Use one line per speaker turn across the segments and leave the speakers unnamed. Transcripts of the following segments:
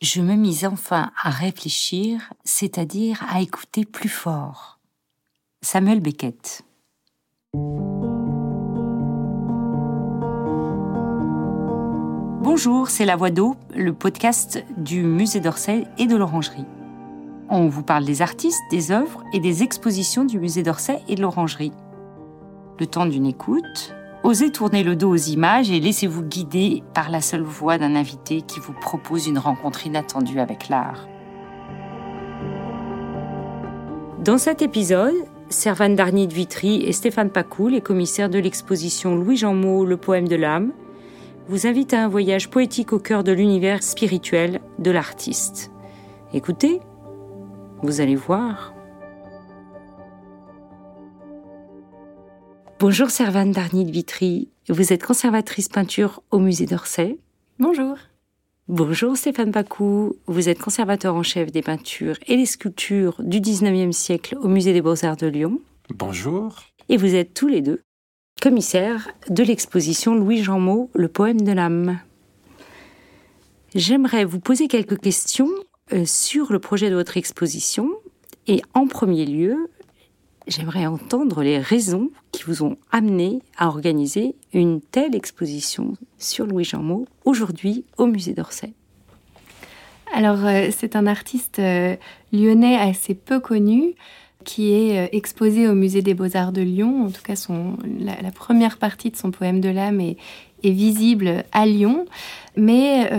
je me mis enfin à réfléchir, c'est-à-dire à écouter plus fort. Samuel Beckett. Bonjour, c'est La Voix d'eau, le podcast du musée d'Orsay et de l'Orangerie. On vous parle des artistes, des œuvres et des expositions du musée d'Orsay et de l'Orangerie. Le temps d'une écoute, Osez tourner le dos aux images et laissez-vous guider par la seule voix d'un invité qui vous propose une rencontre inattendue avec l'art. Dans cet épisode, Servane Darny de Vitry et Stéphane Pacou, les commissaires de l'exposition Louis-Jean Maud, Le poème de l'âme, vous invitent à un voyage poétique au cœur de l'univers spirituel de l'artiste. Écoutez, vous allez voir. Bonjour Servane Darny de Vitry, vous êtes conservatrice peinture au musée d'Orsay.
Bonjour.
Bonjour Stéphane Pacou, vous êtes conservateur en chef des peintures et des sculptures du 19e siècle au musée des beaux-arts de Lyon.
Bonjour.
Et vous êtes tous les deux commissaires de l'exposition Louis-Jean Maud, Le poème de l'âme. J'aimerais vous poser quelques questions euh, sur le projet de votre exposition et en premier lieu, j'aimerais entendre les raisons qui vous ont amené à organiser une telle exposition sur Louis Jean Maud aujourd'hui au musée d'Orsay.
Alors, euh, c'est un artiste euh, lyonnais assez peu connu qui est euh, exposé au musée des beaux-arts de Lyon. En tout cas, la, première partie de son poème de l'âme est visible à Lyon. Mais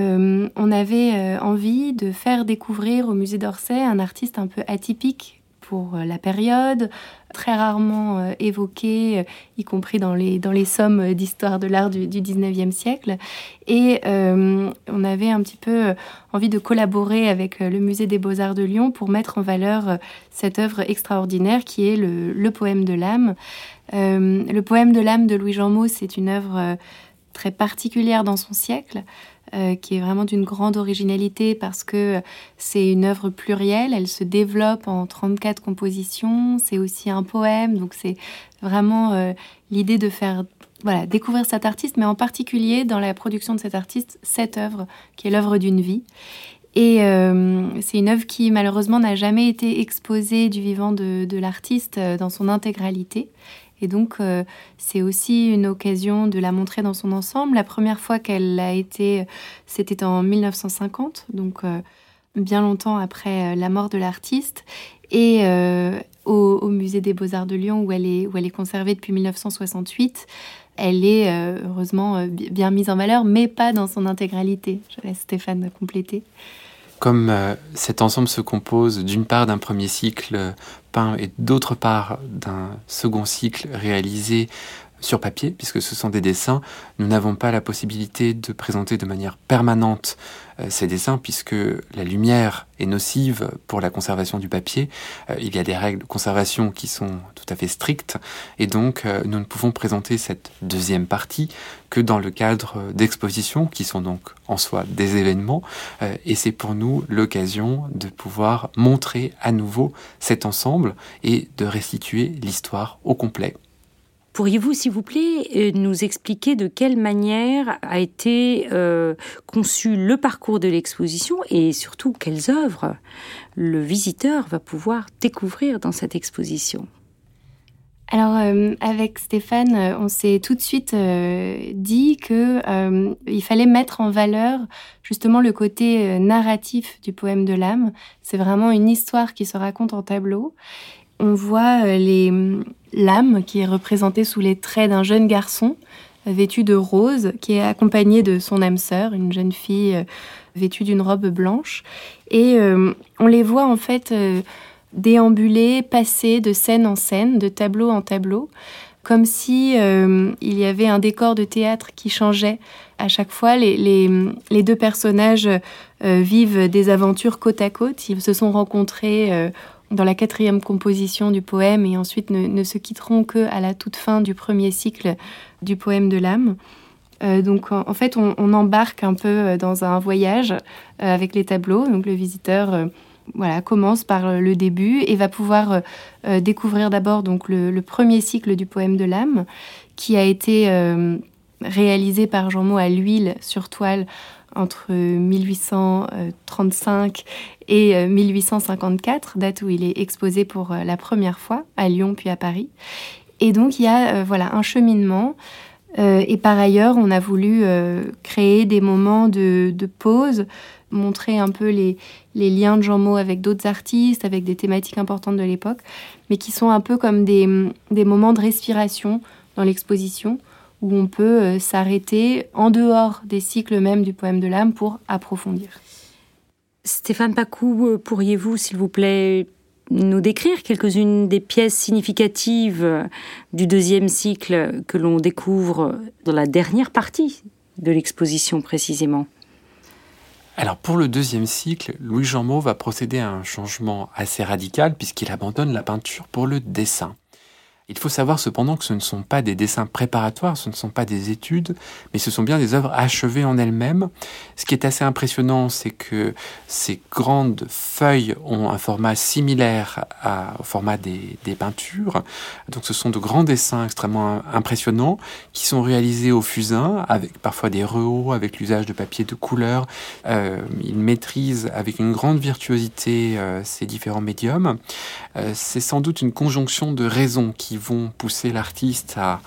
on avait envie de faire découvrir au musée d'Orsay un artiste un peu atypique euh, la période, très rarement euh, évoqué, euh, y compris dans les, dans les sommes d'histoire de l'art du, du 19e siècle. Et on avait un petit peu envie de collaborer avec le Musée des beaux-arts de Lyon pour mettre en valeur cette œuvre extraordinaire qui est le, le poème de l'âme. le poème de l'âme de Louis Jean Maud, c'est une œuvre très particulière dans son siècle. Euh, qui est vraiment d'une grande originalité parce que c'est une œuvre plurielle, elle se développe en 34 compositions, c'est aussi un poème, donc c'est vraiment euh, l'idée de faire découvrir cet artiste, mais en particulier dans la production de cet artiste, cette œuvre qui est l'œuvre d'une vie. Et euh, c'est une œuvre qui malheureusement n'a jamais été exposée du vivant de l'artiste dans son intégralité. Et donc, euh, c'est aussi une occasion de la montrer dans son ensemble. La première fois qu'elle a été, c'était en 1950, donc euh, bien longtemps après euh, la mort de l'artiste. Et au, musée des beaux-arts de Lyon, où elle, est, où elle est conservée depuis 1968, elle est heureusement bien mise en valeur, mais pas dans son intégralité. Je laisse Stéphane compléter.
Comme cet ensemble se compose d'une part d'un premier cycle et d'autre part d'un second cycle réalisé sur papier, puisque ce sont des dessins, nous n'avons pas la possibilité de présenter de manière permanente euh, ces dessins, puisque la lumière est nocive pour la conservation du papier. Euh, il y a des règles de conservation qui sont tout à fait strictes, et donc euh, nous ne pouvons présenter cette deuxième partie que dans le cadre d'expositions, qui sont donc en soi des événements, et c'est pour nous l'occasion de pouvoir montrer à nouveau cet ensemble et de restituer l'histoire au complet.
Pourriez-vous, s'il vous plaît, euh, nous expliquer de quelle manière a été euh, conçu le parcours de l'exposition et surtout quelles œuvres le visiteur va pouvoir découvrir dans cette exposition?
Alors euh, avec Stéphane, on s'est tout de suite dit que il fallait mettre en valeur justement le côté narratif du poème de l'âme. C'est vraiment une histoire qui se raconte en tableau on voit euh, les l'âme qui est représentée sous les traits d'un jeune garçon euh, vêtu de rose, qui est accompagné de son âme sœur, une jeune fille euh, vêtue d'une robe blanche. Et on les voit en fait déambuler, passer de scène en scène, de tableau en tableau, comme si il y avait un décor de théâtre qui changeait à chaque fois. Les, deux personnages vivent des aventures côte à côte. Ils se sont rencontrés dans la quatrième composition du poème et ensuite ne, se quitteront que à la toute fin du premier cycle du poème de l'âme. Euh, donc en, fait, on, embarque un peu euh, dans un voyage euh, avec les tableaux. Donc le visiteur, voilà, commence par le début et va pouvoir découvrir d'abord donc le, premier cycle du poème de l'âme, qui a été réalisé par Jean Maud à l'huile sur toile entre 1835 et 1854, date où il est exposé pour la première fois à Lyon puis à Paris. Et donc il y a voilà un cheminement. et par ailleurs, on a voulu créer des moments de, pause montrer un peu les, liens de Jean Maud avec d'autres artistes, avec des thématiques importantes de l'époque, mais qui sont un peu comme des, moments de respiration dans l'exposition, où on peut euh, s'arrêter en dehors des cycles même du poème de l'âme pour approfondir.
Stéphane Pacou, euh, pourriez-vous, s'il vous plaît, nous décrire quelques-unes des pièces significatives euh, du deuxième cycle que l'on découvre dans la dernière partie de l'exposition précisément?
Alors pour le deuxième cycle, Louis Jean Maud va procéder à un changement assez radical puisqu'il abandonne la peinture pour le dessin. Il faut savoir cependant que ce ne sont pas des dessins préparatoires, ce ne sont pas des études, mais ce sont bien des œuvres achevées en elles-mêmes. Ce qui est assez impressionnant, c'est que ces grandes feuilles ont un format similaire au format des, peintures. Donc ce sont de grands dessins extrêmement impressionnants qui sont réalisés au fusain, avec parfois des rehauts, avec l'usage de papier de couleur. Euh, il maîtrise avec une grande virtuosité euh, ces différents médiums. Euh, c'est sans doute une conjonction de raisons qui vont pousser l'artiste à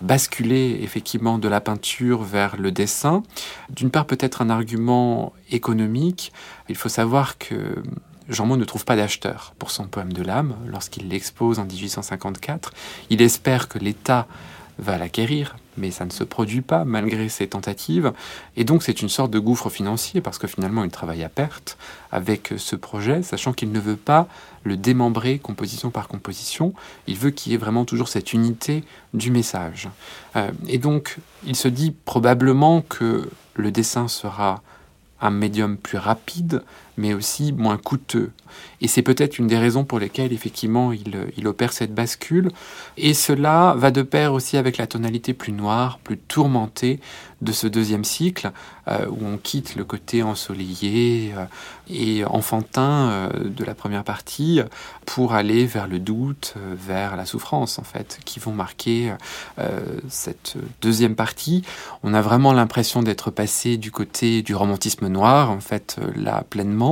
basculer effectivement de la peinture vers le dessin. D'une part, peut-être un argument économique. Il faut savoir que Jean Maud ne trouve pas d'acheteur pour son poème de l'âme lorsqu'il l'expose en 1854. Il espère que l'État va l'acquérir, mais ça ne se produit pas malgré ses tentatives. Et donc c'est une sorte de gouffre financier parce que finalement il travaille à perte avec ce projet, sachant qu'il ne veut pas le démembrer composition par composition. Il veut qu'il y ait vraiment toujours cette unité du message. Euh, et donc il se dit probablement que le dessin sera un médium plus rapide, mais aussi moins coûteux. Et c'est peut-être une des raisons pour lesquelles effectivement il, il, opère cette bascule. Et cela va de pair aussi avec la tonalité plus noire, plus tourmentée de ce deuxième cycle, euh, où on quitte le côté ensoleillé euh, et enfantin euh, de la première partie pour aller vers le doute, vers la souffrance en fait, qui vont marquer cette deuxième partie. On a vraiment l'impression d'être passé du côté du romantisme noir, en fait, là pleinement,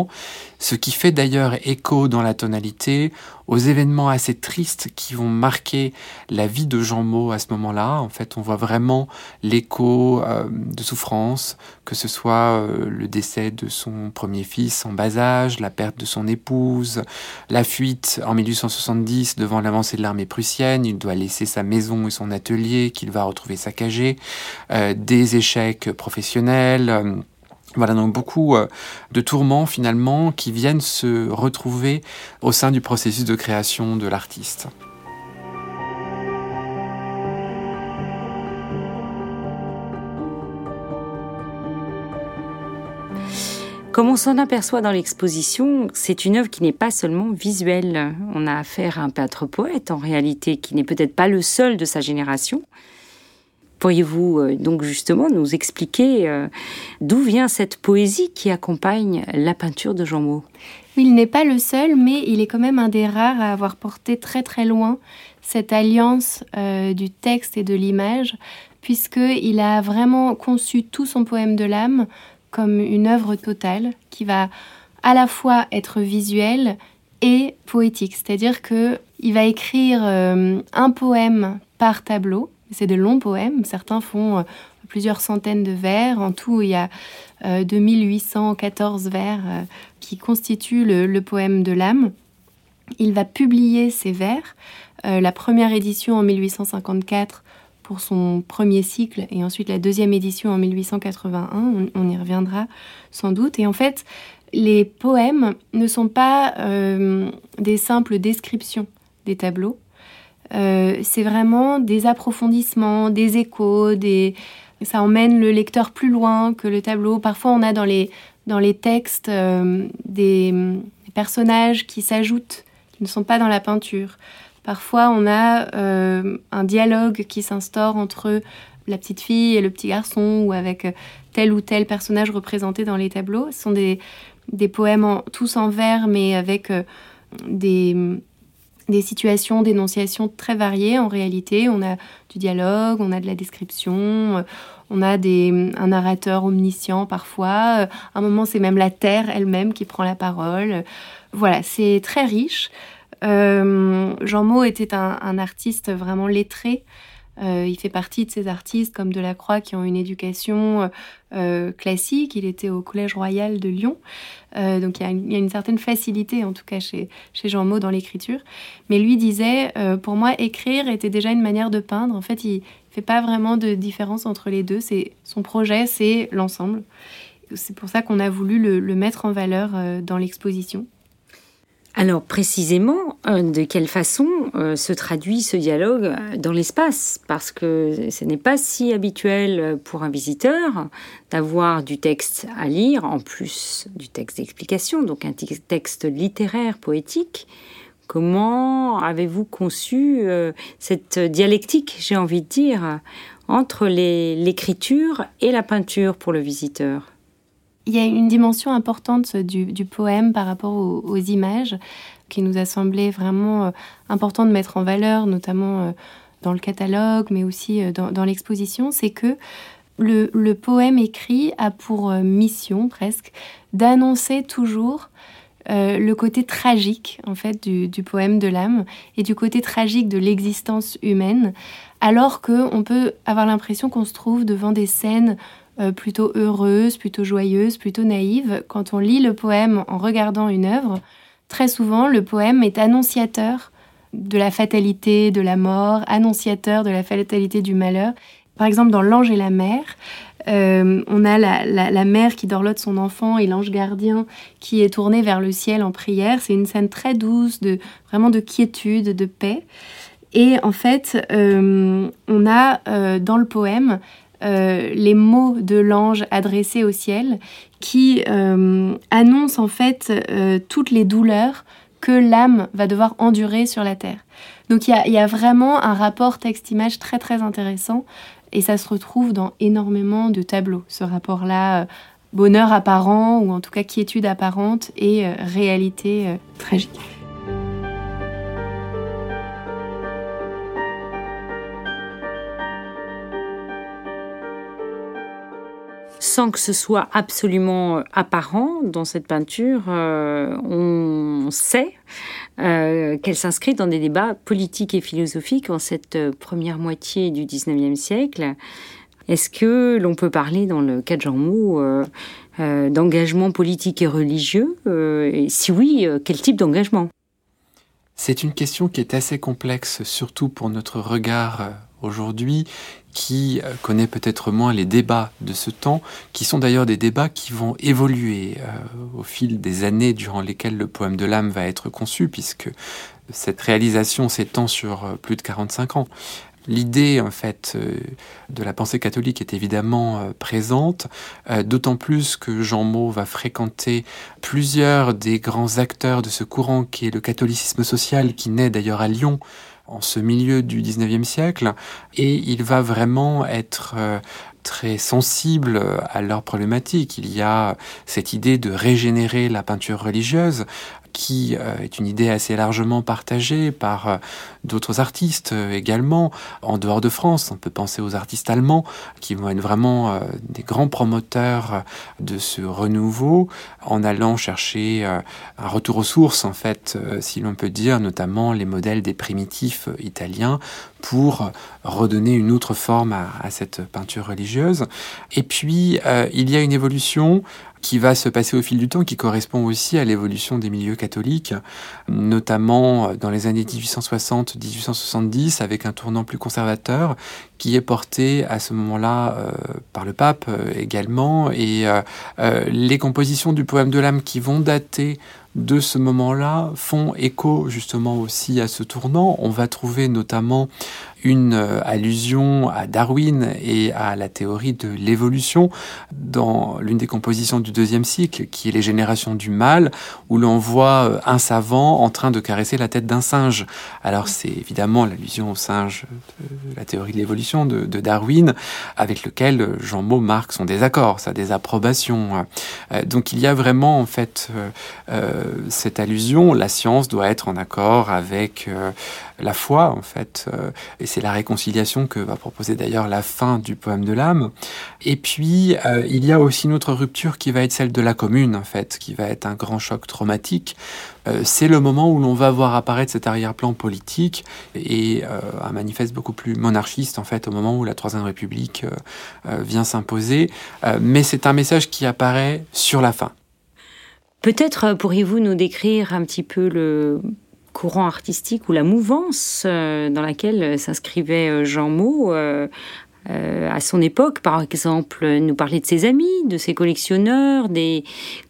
ce qui fait d'ailleurs écho dans la tonalité aux événements assez tristes qui vont marquer la vie de Jean Maud à ce moment-là. En fait, on voit vraiment l'écho euh, de souffrance, que ce soit euh, le décès de son premier fils en bas âge, la perte de son épouse, la fuite en 1870 devant l'avancée de l'armée prussienne, il doit laisser sa maison et son atelier qu'il va retrouver saccagé, euh, des échecs professionnels voilà donc beaucoup euh, de tourments finalement qui viennent se retrouver au sein du processus de création de l'artiste.
Comme on s'en aperçoit dans l'exposition, c'est une œuvre qui n'est pas seulement visuelle. On a affaire à un peintre-poète en réalité qui n'est peut-être pas le seul de sa génération, Pourriez-vous euh, donc justement nous expliquer euh, d'où vient cette poésie qui accompagne la peinture de Jean Maud
Il n'est pas le seul, mais il est quand même un des rares à avoir porté très très loin cette alliance euh, du texte et de l'image, puisqu'il a vraiment conçu tout son poème de l'âme comme une œuvre totale qui va à la fois être visuelle et poétique. C'est-à-dire qu'il va écrire un poème par tableau c'est de longs poèmes. Certains font euh, plusieurs centaines de vers. En tout, il y a 2814 euh, vers euh, qui constituent le, poème de l'âme. Il va publier ces vers. la première édition en 1854 pour son premier cycle et ensuite la deuxième édition en 1881. On, y reviendra sans doute. Et en fait, les poèmes ne sont pas des simples descriptions des tableaux, euh, c'est vraiment des approfondissements, des échos, ça emmène le lecteur plus loin que le tableau. Parfois, on a dans les, dans les textes euh, des, personnages qui s'ajoutent, qui ne sont pas dans la peinture. Parfois, on a euh, un dialogue qui s'instaure entre la petite fille et le petit garçon, ou avec tel ou tel personnage représenté dans les tableaux. Ce sont des, des poèmes tous en vers, mais avec des, des situations d'énonciation très variées en réalité. On a du dialogue, on a de la description, euh, On a des, un narrateur omniscient parfois. À un moment, c'est même la terre elle-même qui prend la parole. Voilà, c'est très riche. Euh, Jean Maud était un, artiste vraiment lettré. Euh, il fait partie de ces artistes comme Delacroix qui ont une éducation euh, classique. Il était au Collège Royal de Lyon. donc il y, a une, certaine facilité, en tout cas chez, chez Jean Maud, dans l'écriture. Mais lui disait, pour moi, écrire était déjà une manière de peindre. En fait, il ne fait pas vraiment de différence entre les deux. C'est Son projet, c'est l'ensemble. C'est pour ça qu'on a voulu le mettre en valeur dans l'exposition.
Alors précisément, euh, de quelle façon euh, se traduit ce dialogue euh, dans l'espace? Parce que ce n'est pas si habituel pour un visiteur d'avoir du texte à lire, en plus du texte d'explication, donc un texte littéraire, poétique. Comment avez-vous conçu cette dialectique, j'ai envie de dire, entre l'écriture et la peinture pour le visiteur?
Il y a une dimension importante du, poème par rapport aux, images qui nous a semblé vraiment euh, important de mettre en valeur, notamment euh, dans le catalogue, mais aussi euh, dans, l'exposition, c'est que le, poème écrit a pour mission presque d'annoncer toujours le côté tragique en fait du, du poème de l'âme et du côté tragique de l'existence humaine, alors que on peut avoir l'impression qu'on se trouve devant des scènes euh, plutôt heureuse, plutôt joyeuse, plutôt naïve. Quand on lit le poème en regardant une œuvre, très souvent le poème est annonciateur de la fatalité, de la mort, annonciateur de la fatalité du malheur. Par exemple, dans L'ange et la mère, euh, on a la, mère qui dorlote son enfant et l'ange gardien qui est tourné vers le ciel en prière. C'est une scène très douce, de, vraiment de quiétude, de paix. Et en fait, euh, on a dans le poème euh, les mots de l'ange adressés au ciel qui euh, annoncent en fait euh, toutes les douleurs que l'âme va devoir endurer sur la terre. Donc il y, y a, vraiment un rapport texte-image très très intéressant et ça se retrouve dans énormément de tableaux, ce rapport-là, bonheur apparent ou en tout cas quiétude apparente et réalité tragique.
Sans que ce soit absolument euh, apparent dans cette peinture, euh, on sait euh, qu'elle s'inscrit dans des débats politiques et philosophiques en cette première moitié du XIXe siècle. Est-ce que l'on peut parler, dans le cas de Jean Mou, d'engagement politique et religieux et Si oui, quel type d'engagement?
C'est une question qui est assez complexe, surtout pour notre regard aujourd'hui, qui euh, connaît peut-être moins les débats de ce temps, qui sont d'ailleurs des débats qui vont évoluer euh, au fil des années durant lesquelles le poème de l'âme va être conçu, puisque cette réalisation s'étend sur euh, plus de 45 ans. L'idée en fait de la pensée catholique est évidemment présente, d'autant plus que Jean Maud va fréquenter plusieurs des grands acteurs de ce courant qui est le catholicisme social, qui naît d'ailleurs à Lyon en ce milieu du 19e siècle et il va vraiment être euh, très sensible à leurs problématiques. Il y a cette idée de régénérer la peinture religieuse qui euh, est une idée assez largement partagée par euh, d'autres artistes euh, également en dehors de France. On peut penser aux artistes allemands qui vont être vraiment des grands promoteurs de ce renouveau en allant chercher un retour aux sources en fait, si l'on peut dire, notamment les modèles des primitifs italiens pour redonner une autre forme à, à cette peinture religieuse. Et puis, il y a une évolution qui va se passer au fil du temps, qui correspond aussi à l'évolution des milieux catholiques, notamment dans les années 1860-1870, avec un tournant plus conservateur, qui est porté à ce moment-là euh, par le pape euh, également, et euh, les compositions du poème de l'âme qui vont dater de ce moment-là font écho justement aussi à ce tournant. On va trouver notamment une euh, allusion à Darwin et à la théorie de l'évolution dans l'une des compositions du deuxième cycle, qui est Les générations du mal, où l'on voit euh, un savant en train de caresser la tête d'un singe. Alors c'est évidemment l'allusion au singe de la théorie de l'évolution de, Darwin, avec lequel Jean Maud marque son désaccord, sa désapprobation. Euh, donc il y a vraiment en fait cette allusion, la science doit être en accord avec la foi, en fait. Euh, et c'est la réconciliation que va proposer d'ailleurs la fin du poème de l'âme. Et puis, euh, il y a aussi une autre rupture qui va être celle de la commune, en fait, qui va être un grand choc traumatique. Euh, c'est le moment où l'on va voir apparaître cet arrière-plan politique et un manifeste beaucoup plus monarchiste, en fait, au moment où la Troisième République vient s'imposer. mais c'est un message qui apparaît sur la fin.
Peut-être pourriez-vous nous décrire un petit peu le courant artistique ou la mouvance euh, dans laquelle s'inscrivait euh, Jean Maud euh, à son époque, par exemple, nous parler de ses amis, de ses collectionneurs, des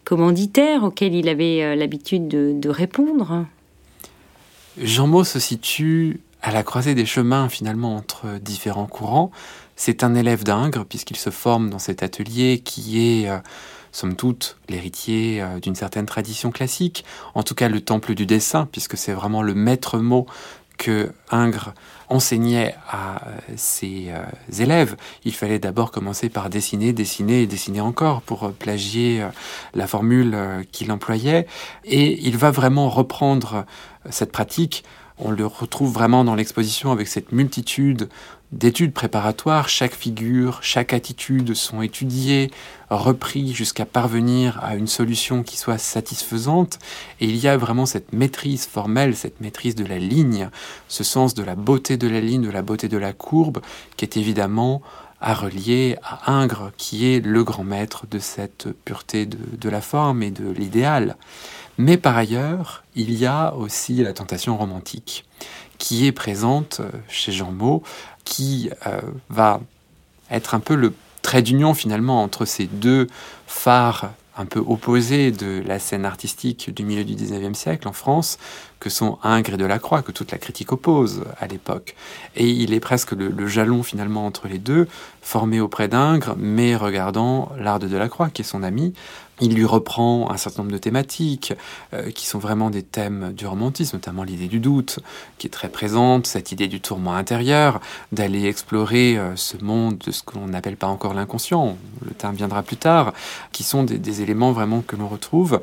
commanditaires auxquels il avait l'habitude de, répondre?
Jean Maud se situe à la croisée des chemins finalement entre différents courants. C'est un élève d'Ingres puisqu'il se forme dans cet atelier qui est somme toute, l'héritier euh, d'une certaine tradition classique, en tout cas le temple du dessin, puisque c'est vraiment le maître mot que Ingres enseignait à euh, ses euh, élèves. Il fallait d'abord commencer par dessiner, dessiner et dessiner encore pour plagier la formule qu'il employait. Et il va vraiment reprendre cette pratique. On le retrouve vraiment dans l'exposition avec cette multitude d'études préparatoires, chaque figure, chaque attitude sont étudiées, reprises jusqu'à parvenir à une solution qui soit satisfaisante. Et il y a vraiment cette maîtrise formelle, cette maîtrise de la ligne, ce sens de la beauté de la ligne, de la beauté de la courbe, qui est évidemment à relier à Ingres, qui est le grand maître de cette pureté de, la forme et de l'idéal. Mais par ailleurs, il y a aussi la tentation romantique qui est présente chez Jean Maud qui euh, va être un peu le trait d'union finalement entre ces deux phares un peu opposés de la scène artistique du milieu du 19e siècle en France, que sont Ingres et Delacroix, que toute la critique oppose à l'époque. Et il est presque le, jalon finalement entre les deux, formé auprès d'Ingres, mais regardant l'art de Delacroix, qui est son ami, il lui reprend un certain nombre de thématiques euh, qui sont vraiment des thèmes du romantisme, notamment l'idée du doute, qui est très présente, cette idée du tourment intérieur, d'aller explorer euh, ce monde de ce qu'on n'appelle pas encore l'inconscient, le terme viendra plus tard, qui sont des, des éléments vraiment que l'on retrouve.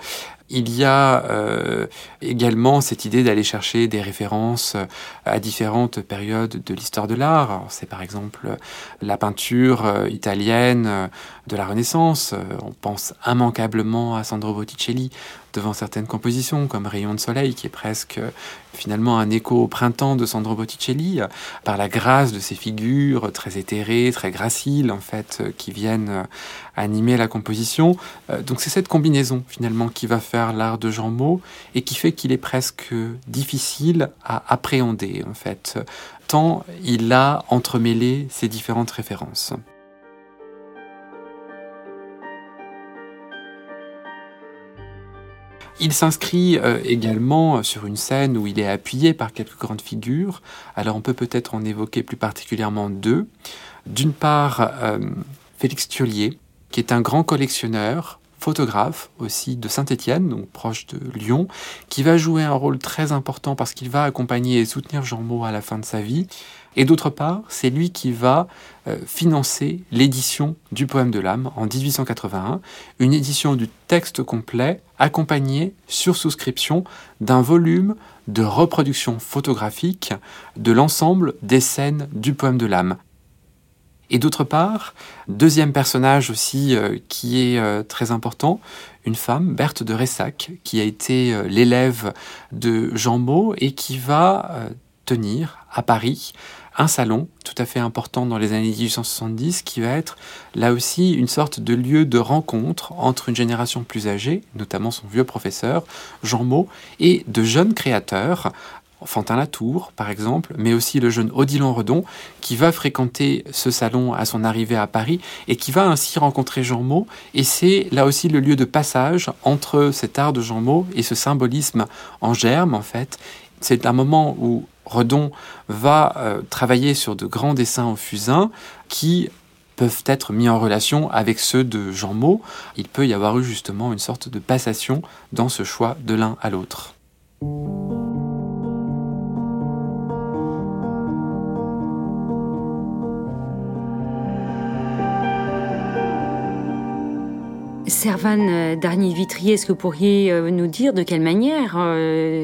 Il y a euh, également cette idée d'aller chercher des références à différentes périodes de l'histoire de l'art. C'est par exemple la peinture italienne de la Renaissance. On pense immanquablement à Sandro Botticelli devant certaines compositions comme Rayon de soleil qui est presque finalement un écho au printemps de Sandro Botticelli par la grâce de ces figures très éthérées, très graciles en fait qui viennent animer la composition. Donc c'est cette combinaison finalement qui va faire l'art de Jean Maud et qui fait qu'il est presque difficile à appréhender en fait tant il a entremêlé ces différentes références. Il s'inscrit euh, également sur une scène où il est appuyé par quelques grandes figures. Alors on peut peut-être en évoquer plus particulièrement deux. D'une part, euh, Félix Thiolier, qui est un grand collectionneur, photographe aussi de Saint-Étienne, donc proche de Lyon, qui va jouer un rôle très important parce qu'il va accompagner et soutenir Jean Maud à la fin de sa vie. Et d'autre part, c'est lui qui va euh, financer l'édition du poème de l'âme en 1881, une édition du texte complet accompagnée sur souscription d'un volume de reproduction photographique de l'ensemble des scènes du poème de l'âme. Et d'autre part, deuxième personnage aussi euh, qui est euh, très important, une femme, Berthe de Ressac, qui a été l'élève de Jean Maud et qui va tenir à Paris un salon tout à fait important dans les années 1870 qui va être là aussi une sorte de lieu de rencontre entre une génération plus âgée, notamment son vieux professeur Jean Maud, et de jeunes créateurs Fantin Latour, par exemple, mais aussi le jeune Odilon Redon, qui va fréquenter ce salon à son arrivée à Paris et qui va ainsi rencontrer Jean Maud. Et c'est là aussi le lieu de passage entre cet art de Jean Maud et ce symbolisme en germe, en fait. C'est un moment où Redon va euh, travailler sur de grands dessins au fusain qui peuvent être mis en relation avec ceux de Jean Maud. Il peut y avoir eu justement une sorte de passation dans ce choix de l'un à l'autre.
Servan Darnier Vitrier, est-ce que vous pourriez nous dire de quelle manière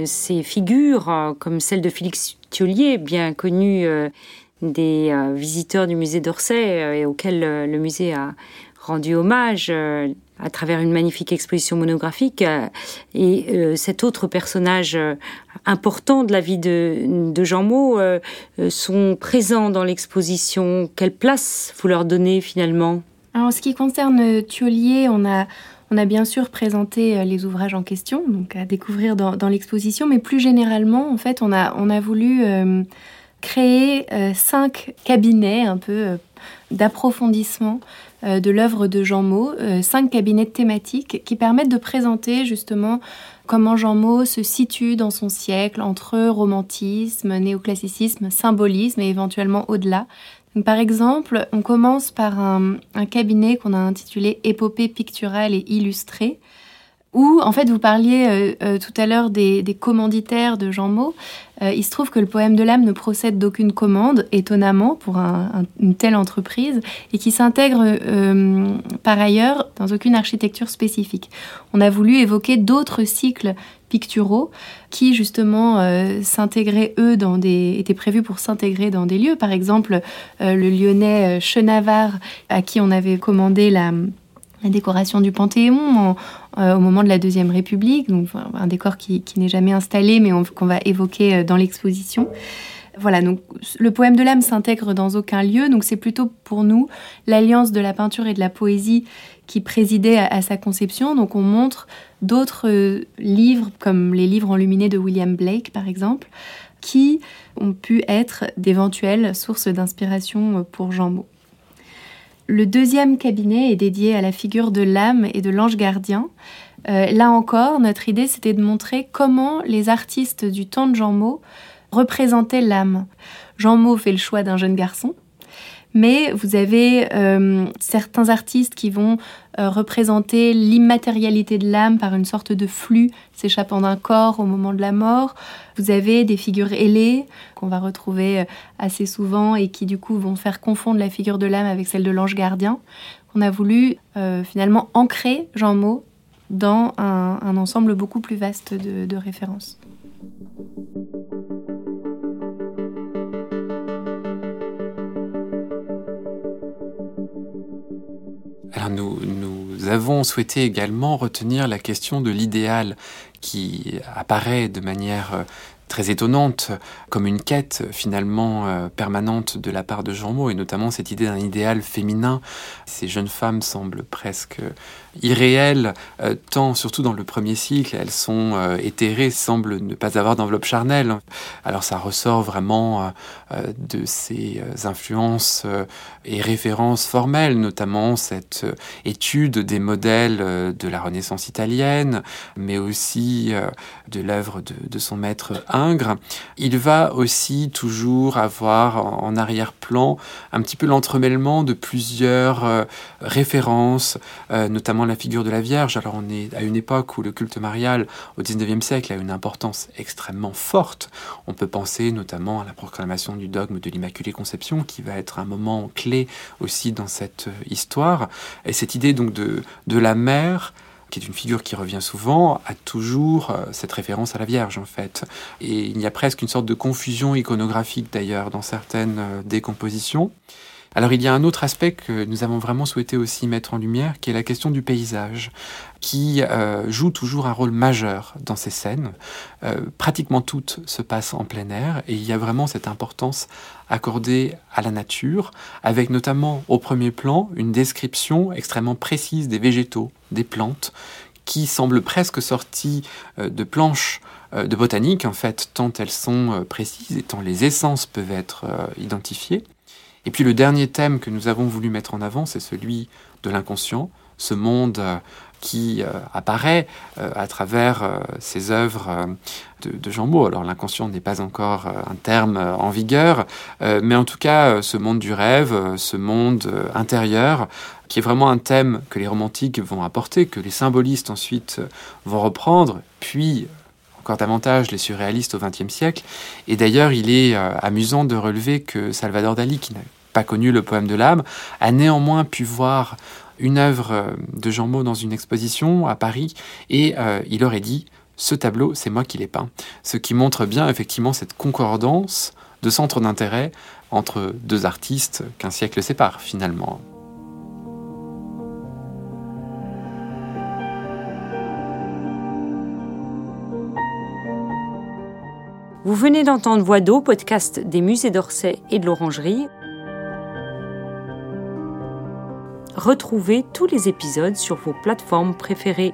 ces figures, comme celle de Félix Thiolier, bien connu des visiteurs du musée d'Orsay et auquel le musée a rendu hommage à travers une magnifique exposition monographique. et cet autre personnage important de la vie de, Jean Maud sont présents dans l'exposition. Quelle place vous leur donnez finalement?
En ce qui concerne Thiolier, on a, bien sûr présenté euh, les ouvrages en question, donc à découvrir dans, l'exposition, mais plus généralement, en fait, on a, voulu euh, créer euh, cinq cabinets un peu d'approfondissement de l'œuvre de Jean Maud, cinq cabinets thématiques qui permettent de présenter justement comment Jean Maud se situe dans son siècle entre romantisme, néoclassicisme, symbolisme et éventuellement au-delà, par exemple, on commence par un, cabinet qu'on a intitulé Épopée picturale et illustrée, où en fait vous parliez euh, euh, tout à l'heure des, commanditaires de Jean Maud. Euh, il se trouve que le poème de l'âme ne procède d'aucune commande, étonnamment pour une telle entreprise, et qui s'intègre par ailleurs dans aucune architecture spécifique. On a voulu évoquer d'autres cycles picturaux qui justement euh, s'intégraient eux dans des étaient prévus pour s'intégrer dans des lieux. Par exemple, euh, le Lyonnais euh, Chenavard à qui on avait commandé la, décoration du Panthéon au moment de la Deuxième République, donc un décor qui, n'est jamais installé mais qu'on va évoquer dans l'exposition. Voilà, donc le poème de l'âme s'intègre dans aucun lieu, donc c'est plutôt pour nous l'alliance de la peinture et de la poésie qui présidait à, sa conception. Donc on montre d'autres euh, livres, comme les livres enluminés de William Blake par exemple, qui ont pu être d'éventuelles sources d'inspiration pour Jean Maud. Le deuxième cabinet est dédié à la figure de l'âme et de l'ange gardien. Euh, là encore, notre idée, c'était de montrer comment les artistes du temps de Jean Maud représentaient l'âme. Jean Maud fait le choix d'un jeune garçon, mais vous avez euh, certains artistes qui vont euh, représenter l'immatérialité de l'âme par une sorte de flux s'échappant d'un corps au moment de la mort. Vous avez des figures ailées qu'on va retrouver euh, assez souvent et qui du coup vont faire confondre la figure de l'âme avec celle de l'ange gardien. On a voulu finalement ancrer Jean Maud dans un, ensemble beaucoup plus vaste de références.
Nous avons souhaité également retenir la question de l'idéal qui apparaît de manière euh, très étonnante, comme une quête finalement euh, permanente de la part de Jean Maud, et notamment cette idée d'un idéal féminin. Ces jeunes femmes semblent presque irréelles, euh, tant surtout dans le premier cycle, elles sont euh, éthérées, semblent ne pas avoir d'enveloppe charnelle. Alors ça ressort vraiment de ces influences et références formelles, notamment cette étude des modèles de la Renaissance italienne, mais aussi de l'œuvre de son maître il va aussi toujours avoir en arrière-plan un petit peu l'entremêlement de plusieurs euh, références, euh, notamment la figure de la Vierge. Alors on est à une époque où le culte marial au XIXe siècle a une importance extrêmement forte. On peut penser notamment à la proclamation du dogme de l'Immaculée Conception qui va être un moment clé aussi dans cette euh, histoire. Et cette idée donc de, de la mère qui est une figure qui revient souvent, a toujours euh, cette référence à la Vierge en fait. Et il y a presque une sorte de confusion iconographique d'ailleurs dans certaines euh, décompositions. Alors il y a un autre aspect que nous avons vraiment souhaité aussi mettre en lumière, qui est la question du paysage, qui euh, joue toujours un rôle majeur dans ces scènes. Pratiquement toutes se passent en plein air et il y a vraiment cette importance accordée à la nature, avec notamment au premier plan une description extrêmement précise des végétaux, des plantes, qui semblent presque sorties euh, de planches de botanique, en fait, tant elles sont précises et tant les essences peuvent être identifiées. Et puis le dernier thème que nous avons voulu mettre en avant, c'est celui de l'inconscient, ce monde euh, qui euh, apparaît euh, à travers ces œuvres de, Jean Maud. Alors l'inconscient n'est pas encore un terme en vigueur, mais en tout cas ce monde du rêve, ce monde intérieur, qui est vraiment un thème que les romantiques vont apporter, que les symbolistes ensuite vont reprendre, puis encore davantage les surréalistes au XXe siècle. Et d'ailleurs, il est euh, amusant de relever que Salvador Dali, qui n'a pas connu le poème de l'âme, a néanmoins pu voir une œuvre de Jean Maud dans une exposition à Paris et il aurait dit ce tableau, c'est moi qui l'ai peint. Ce qui montre bien effectivement cette concordance de centres d'intérêt entre deux artistes qu'un siècle sépare finalement.
Vous venez d'entendre Voix d'eau, podcast des musées d'Orsay et de l'Orangerie. Retrouvez tous les épisodes sur vos plateformes préférées.